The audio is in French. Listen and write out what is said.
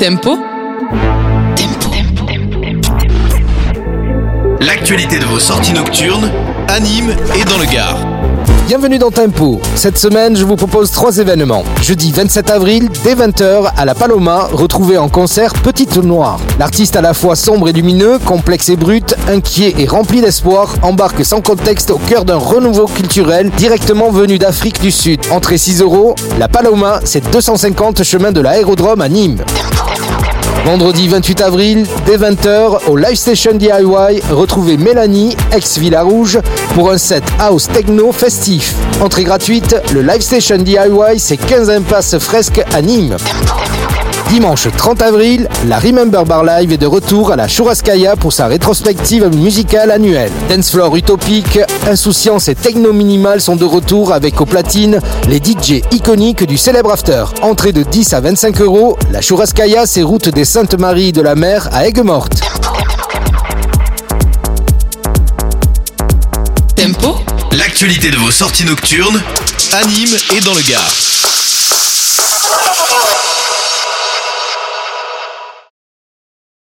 Tempo. L'actualité de vos sorties nocturnes, anime et dans le Gard. Bienvenue dans Tempo. Cette semaine, je vous propose trois événements. Jeudi 27 avril, dès 20h, à la Paloma, retrouvez en concert Petite Noire. L'artiste à la fois sombre et lumineux, complexe et brut, inquiet et rempli d'espoir, embarque sans contexte au cœur d'un renouveau culturel directement venu d'Afrique du Sud. Entrée 6 euros, la Paloma, c'est 250 chemin de l'aérodrome à Nîmes. Vendredi 28 avril, dès 20h, au Live Station DIY, retrouvez Mélanie, ex-Villa Rouge, pour un set house techno festif. Entrée gratuite, le Live Station DIY, c'est 15 impasses fresques à Nîmes. Dimanche 30 avril, la Remember Bar Live est de retour à la Churrascaia pour sa rétrospective musicale annuelle. Dance floor utopique, insouciance et techno minimal sont de retour avec au platine les DJ iconiques du célèbre after. Entrée de 10 à 25 euros, la Churrascaia c'est route des Saintes-Maries de la Mer à Aigues-Mortes. Tempo. L'actualité de vos sorties nocturnes, anime et dans le Gard.